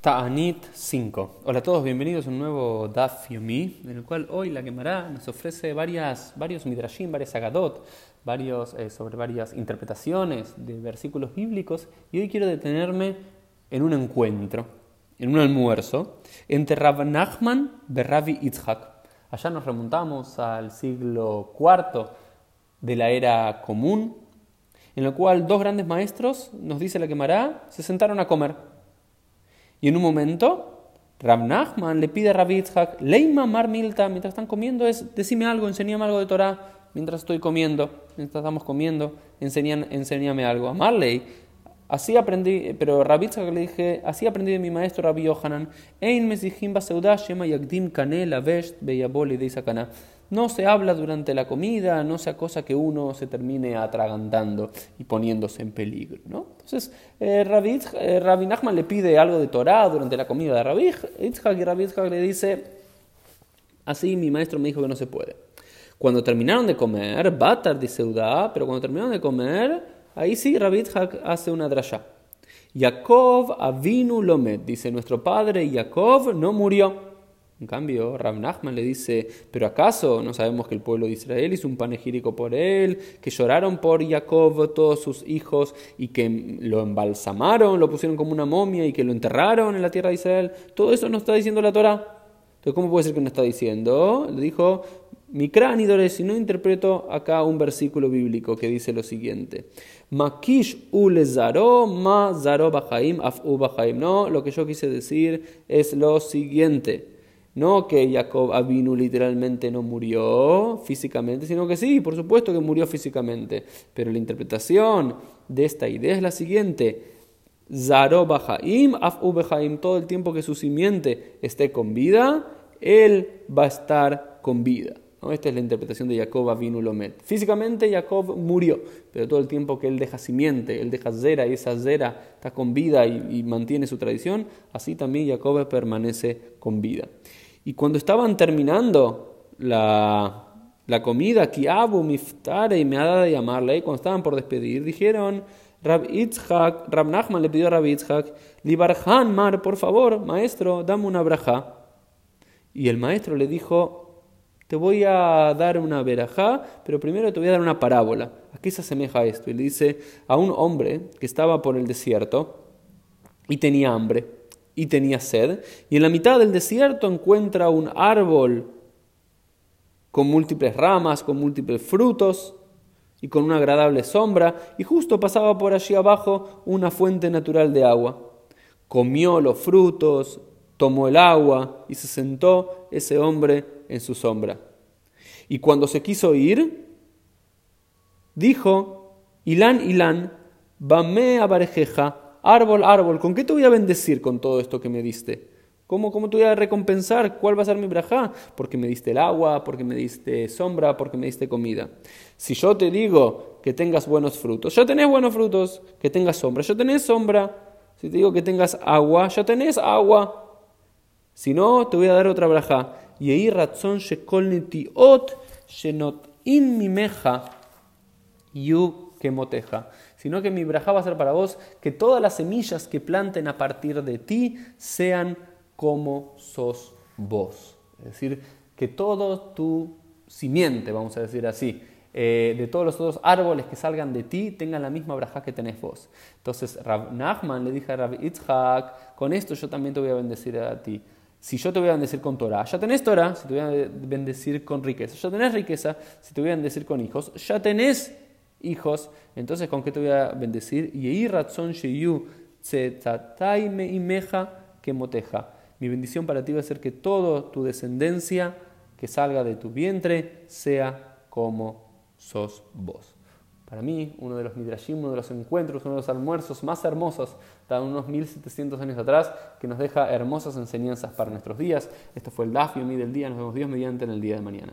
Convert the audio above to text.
Ta'anit 5. Hola a todos, bienvenidos a un nuevo Daf Yomi, en el cual hoy la Gemara nos ofrece varias, varios midrashim, varias agadot, varios, eh, sobre varias interpretaciones de versículos bíblicos, y hoy quiero detenerme en un encuentro, en un almuerzo, entre Rav Nachman y Rabbi Yitzhak. Allá nos remontamos al siglo IV de la era común, en el cual dos grandes maestros, nos dice la Gemara, se sentaron a comer. Y en un momento, Rab Nachman le pide a Rabbi Yitzhak, Leima Mar Milta, mientras están comiendo, es decime algo, enséñame algo de Torah, mientras estoy comiendo, mientras estamos comiendo, enséñame algo. A así aprendí, pero Rabbi Yitzhak le dije, así aprendí de mi maestro Rabbi Yohanan, Ein Mesihim Baseudah Shema Yagdim Kanel Avesht Beyaboli de no se habla durante la comida, no sea cosa que uno se termine atragantando y poniéndose en peligro. ¿no? Entonces, eh, Rabbi, eh, Nachman le pide algo de Torah durante la comida de Rabbi Yitzhak y Rabbi Yitzhak le dice, así mi maestro me dijo que no se puede. Cuando terminaron de comer, Batar dice Udá, pero cuando terminaron de comer, ahí sí Rabbi Yitzhak hace una drasha. Yaakov avinu lomet, dice nuestro padre Yaakov no murió. En cambio, Rab Nachman le dice, pero ¿acaso no sabemos que el pueblo de Israel hizo un panegírico por él, que lloraron por Jacob todos sus hijos y que lo embalsamaron, lo pusieron como una momia y que lo enterraron en la tierra de Israel? Todo eso no está diciendo la Torah. Entonces, ¿cómo puede ser que no está diciendo? Le dijo, mi cráneo, si no interpreto acá un versículo bíblico que dice lo siguiente. Makish zaro ma af u No, lo que yo quise decir es lo siguiente. No que Jacob Avinu literalmente no murió físicamente, sino que sí, por supuesto que murió físicamente. Pero la interpretación de esta idea es la siguiente. Zaro Bahaim, Af todo el tiempo que su simiente esté con vida, él va a estar con vida. Esta es la interpretación de Jacob Avinu Lomet. Físicamente Jacob murió, pero todo el tiempo que él deja simiente, él deja zera y esa zera está con vida y, mantiene su tradición, así también Jacob permanece con vida. Y cuando estaban terminando la, la comida, Kiabu, Miftare y me ha de llamarle, cuando estaban por despedir, dijeron, Rab Itzhak, Rab Nachman le pidió a Rab Itzhak, Libarhan Mar, por favor, maestro, dame una braja. Y el maestro le dijo, te voy a dar una verajá, pero primero te voy a dar una parábola. ¿A qué se asemeja esto? Y le dice a un hombre que estaba por el desierto y tenía hambre y tenía sed, y en la mitad del desierto encuentra un árbol con múltiples ramas, con múltiples frutos y con una agradable sombra, y justo pasaba por allí abajo una fuente natural de agua. Comió los frutos, tomó el agua y se sentó ese hombre en su sombra. Y cuando se quiso ir, dijo, Ilán, Ilán, bame abarejeja, árbol, árbol, ¿con qué te voy a bendecir con todo esto que me diste? ¿Cómo, ¿Cómo te voy a recompensar? ¿Cuál va a ser mi brajá? Porque me diste el agua, porque me diste sombra, porque me diste comida. Si yo te digo que tengas buenos frutos, ya tenés buenos frutos, que tengas sombra, ya tenés sombra. Si te digo que tengas agua, ya tenés agua. Si no, te voy a dar otra braja. Y ahí razón ot shenot in mimeja yu kemoteja. Sino que mi braja va a ser para vos que todas las semillas que planten a partir de ti sean como sos vos. Es decir, que todo tu simiente, vamos a decir así, eh, de todos los otros árboles que salgan de ti tengan la misma braja que tenés vos. Entonces Rab Nachman le dije a Rab Itzhak, con esto yo también te voy a bendecir a ti. Si yo te voy a bendecir con Torah, ya tenés Torah, si te voy a bendecir con riqueza, ya tenés riqueza, si te voy a bendecir con hijos, ya tenés hijos, entonces ¿con qué te voy a bendecir? Y razón que moteja. Mi bendición para ti va a ser que toda tu descendencia que salga de tu vientre sea como sos vos. Para mí, uno de los midrashim, uno de los encuentros, uno de los almuerzos más hermosos de unos 1700 años atrás, que nos deja hermosas enseñanzas para nuestros días. Esto fue el Daf mí del día. Nos vemos Dios mediante en el día de mañana.